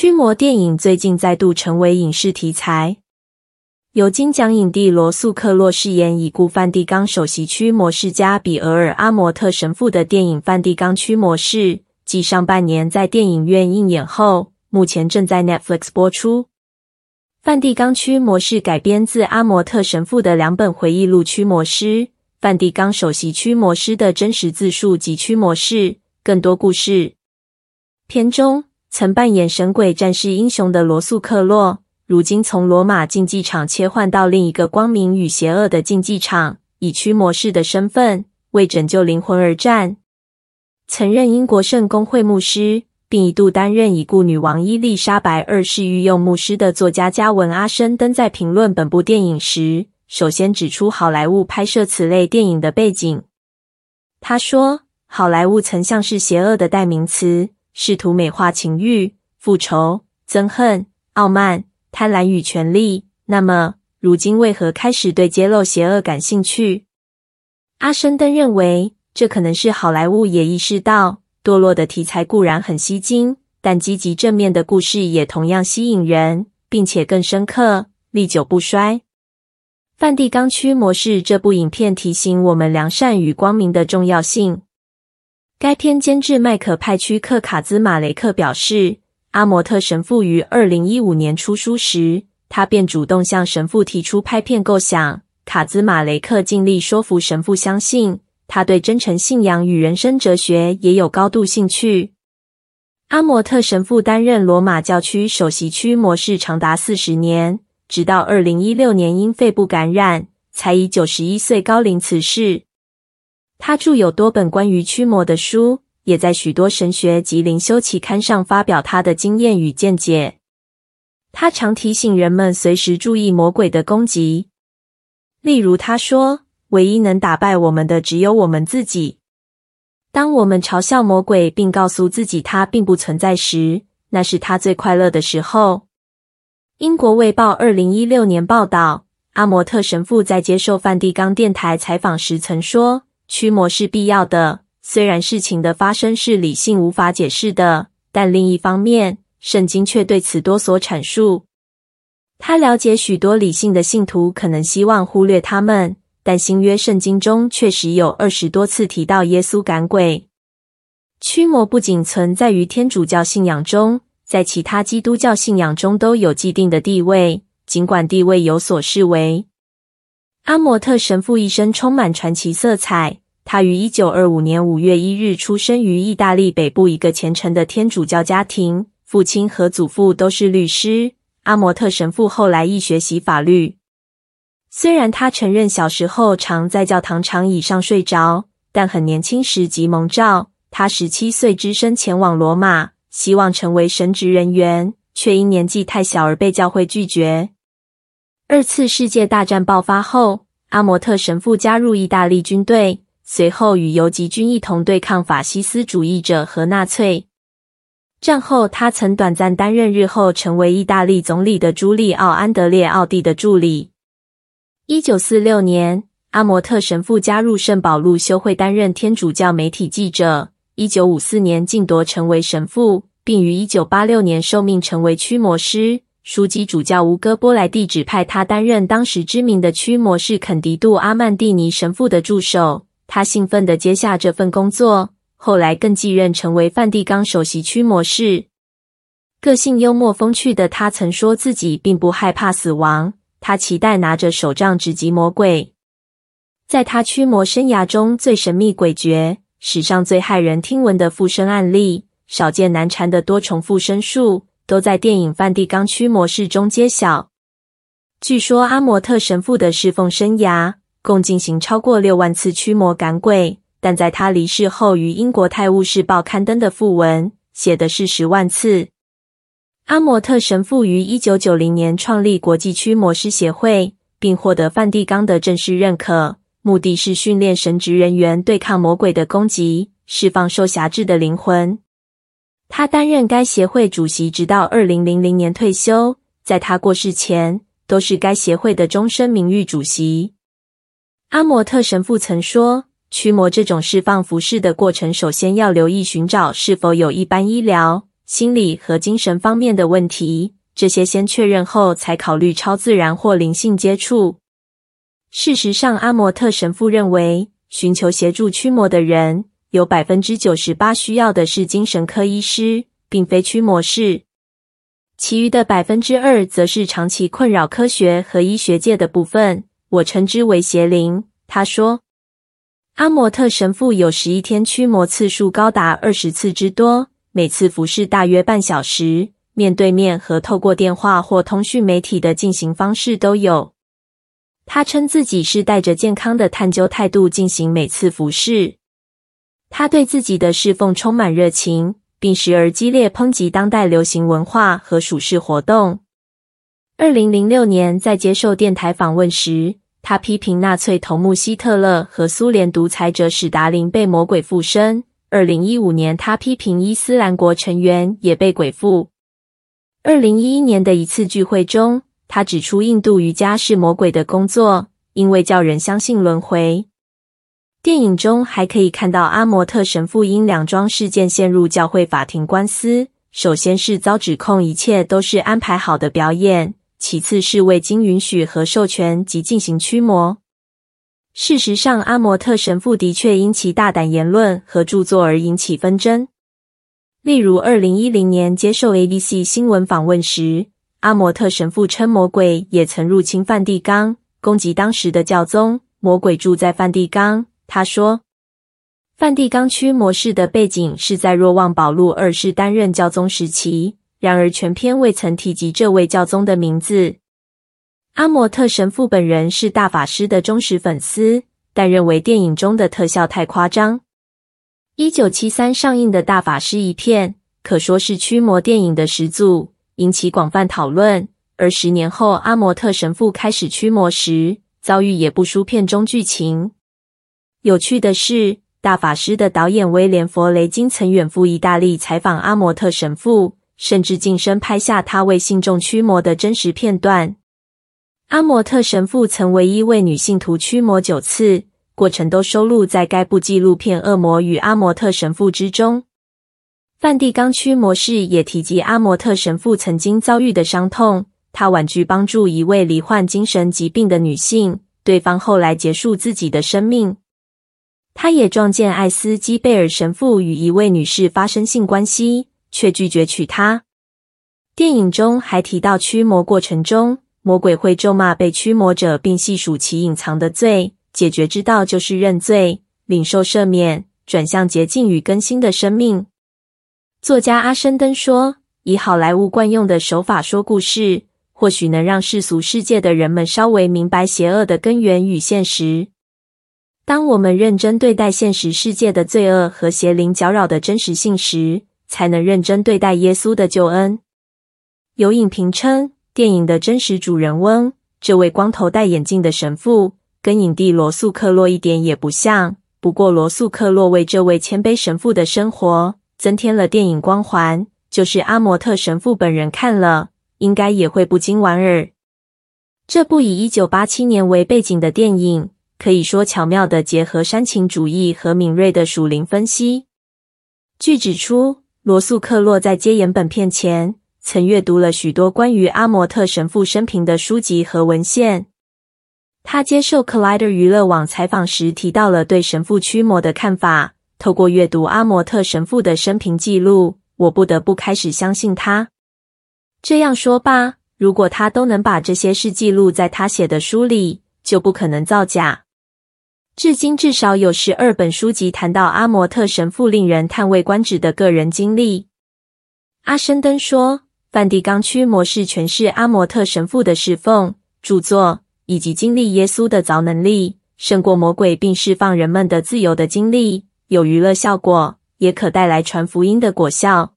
驱魔电影最近再度成为影视题材，由金奖影帝罗素·克洛饰演已故梵蒂冈首席驱魔师加比俄尔·阿摩特神父的电影《梵蒂冈驱魔士》，继上半年在电影院映演后，目前正在 Netflix 播出。《梵蒂冈驱魔士》改编自阿摩特神父的两本回忆录《驱魔师》、梵蒂冈首席驱魔师的真实自述及《驱魔士》更多故事。片中。曾扮演神鬼战士英雄的罗素·克洛，如今从罗马竞技场切换到另一个光明与邪恶的竞技场，以驱魔士的身份为拯救灵魂而战。曾任英国圣公会牧师，并一度担任已故女王伊丽莎白二世御用牧师的作家加文·阿申登在评论本部电影时，首先指出好莱坞拍摄此类电影的背景。他说：“好莱坞曾像是邪恶的代名词。”试图美化情欲、复仇、憎恨、傲慢、贪婪与权力。那么，如今为何开始对揭露邪恶感兴趣？阿申登认为，这可能是好莱坞也意识到，堕落的题材固然很吸睛，但积极正面的故事也同样吸引人，并且更深刻、历久不衰。《梵蒂冈区模式》这部影片提醒我们良善与光明的重要性。该片监制麦可派屈克卡兹马雷克表示，阿摩特神父于二零一五年出书时，他便主动向神父提出拍片构想。卡兹马雷克尽力说服神父相信，他对真诚信仰与人生哲学也有高度兴趣。阿摩特神父担任罗马教区首席驱魔士长达四十年，直到二零一六年因肺部感染，才以九十一岁高龄辞世。他著有多本关于驱魔的书，也在许多神学及灵修期刊上发表他的经验与见解。他常提醒人们随时注意魔鬼的攻击。例如，他说：“唯一能打败我们的只有我们自己。当我们嘲笑魔鬼，并告诉自己他并不存在时，那是他最快乐的时候。”英国卫报二零一六年报道，阿摩特神父在接受梵蒂冈电台采访时曾说。驱魔是必要的，虽然事情的发生是理性无法解释的，但另一方面，圣经却对此多所阐述。他了解许多理性的信徒可能希望忽略他们，但新约圣经中确实有二十多次提到耶稣赶鬼。驱魔不仅存在于天主教信仰中，在其他基督教信仰中都有既定的地位，尽管地位有所视为。阿摩特神父一生充满传奇色彩。他于一九二五年五月一日出生于意大利北部一个虔诚的天主教家庭，父亲和祖父都是律师。阿摩特神父后来亦学习法律。虽然他承认小时候常在教堂长椅上睡着，但很年轻时即蒙召。他十七岁只身前往罗马，希望成为神职人员，却因年纪太小而被教会拒绝。二次世界大战爆发后，阿摩特神父加入意大利军队，随后与游击军一同对抗法西斯主义者和纳粹。战后，他曾短暂担任日后成为意大利总理的朱利奥·安德烈奥蒂的助理。一九四六年，阿摩特神父加入圣保禄修会，担任天主教媒体记者。一九五四年晋铎成为神父，并于一九八六年受命成为驱魔师。枢机主教吴哥波莱蒂指派他担任当时知名的驱魔士肯迪杜阿曼蒂尼神父的助手，他兴奋地接下这份工作。后来更继任成为梵蒂冈首席驱魔士。个性幽默风趣的他曾说自己并不害怕死亡，他期待拿着手杖直击魔鬼。在他驱魔生涯中最神秘诡谲、史上最骇人听闻的附身案例，少见难缠的多重附身术。都在电影《梵蒂冈驱魔士》中揭晓。据说阿摩特神父的侍奉生涯共进行超过六万次驱魔赶鬼，但在他离世后，于英国《泰晤士报》刊登的訃文写的是十万次。阿摩特神父于一九九零年创立国际驱魔师协会，并获得梵蒂冈的正式认可，目的是训练神职人员对抗魔鬼的攻击，释放受辖制的灵魂。他担任该协会主席，直到二零零零年退休。在他过世前，都是该协会的终身名誉主席。阿摩特神父曾说：“驱魔这种释放服饰的过程，首先要留意寻找是否有一般医疗、心理和精神方面的问题。这些先确认后，才考虑超自然或灵性接触。事实上，阿摩特神父认为，寻求协助驱魔的人有百分之九十八需要的是精神科医师，并非驱魔师。其余的百分之二则是长期困扰科学和医学界的部分，我称之为邪灵。他说，阿摩特神父有十一天驱魔次数高达二十次之多，每次服侍大约半小时。面对面和透过电话或通讯媒体的进行方式都有。他称自己是带着健康的探究态度进行每次服侍。他对自己的侍奉充满热情，并时而激烈抨击当代流行文化和属世活动。二零零六年在接受电台访问时，他批评纳粹头目希特勒和苏联独裁者史达林被魔鬼附身。二零一五年，他批评伊斯兰国成员也被鬼附。二零一一年的一次聚会中，他指出印度瑜伽是魔鬼的工作，因为叫人相信轮回。电影中还可以看到阿摩特神父因两桩事件陷入教会法庭官司。首先是遭指控一切都是安排好的表演，其次是未经允许和授权即进行驱魔。事实上，阿摩特神父的确因其大胆言论和著作而引起纷争。例如，二零一零年接受 ABC 新闻访问时，阿摩特神父称魔鬼也曾入侵梵蒂冈，攻击当时的教宗。魔鬼住在梵蒂冈，他说，梵蒂冈驱魔士的背景是在若望保禄二世担任教宗时期，然而全篇未曾提及这位教宗的名字。阿摩特神父本人是大法师的忠实粉丝，但认为电影中的特效太夸张。一九七三上映的《大法师》一片，可说是驱魔电影的始祖，引起广泛讨论。而十年后，阿摩特神父开始驱魔时，遭遇也不输片中剧情。有趣的是，《大法师》的导演威廉·弗雷金曾远赴意大利采访阿摩特神父，甚至近身拍下他为信众驱魔的真实片段。阿摩特神父曾唯一为女信徒驱魔九次。过程都收录在该部纪录片《恶魔与阿摩特神父》之中。梵蒂冈驱魔士也提及阿摩特神父曾经遭遇的伤痛。他婉拒帮助一位罹患精神疾病的女性，对方后来结束自己的生命。他也撞见艾斯基贝尔神父与一位女士发生性关系，却拒绝娶她。电影中还提到驱魔过程中，魔鬼会咒骂被驱魔者，并细数其隐藏的罪。解决之道就是认罪、领受赦免、转向洁净与更新的生命。作家阿申登说：“以好莱坞惯用的手法说故事，或许能让世俗世界的人们稍微明白邪恶的根源与现实。当我们认真对待现实世界的罪恶和邪灵搅扰的真实性时，才能认真对待耶稣的救恩。”有影评称，电影的真实主人翁，这位光头戴眼镜的神父。跟影帝罗素克洛一点也不像，不过罗素克洛为这位谦卑神父的生活增添了电影光环。就是阿摩特神父本人看了，应该也会不禁莞尔。这部以一九八七年为背景的电影，可以说巧妙的结合煽情主义和敏锐的属灵分析。据指出，罗素克洛在接演本片前，曾阅读了许多关于阿摩特神父生平的书籍和文献。他接受 Collider 娱乐网采访时提到了对神父驱魔的看法。透过阅读阿摩特神父的生平记录，我不得不开始相信他。这样说吧，如果他都能把这些事记录在他写的书里，就不可能造假。至今至少有十二本书籍谈到阿摩特神父令人叹为观止的个人经历。阿申登说，梵蒂冈驱魔士诠释阿摩特神父的侍奉著作。以及经历耶稣的凿能力，胜过魔鬼并释放人们的自由的经历，有娱乐效果，也可带来传福音的果效。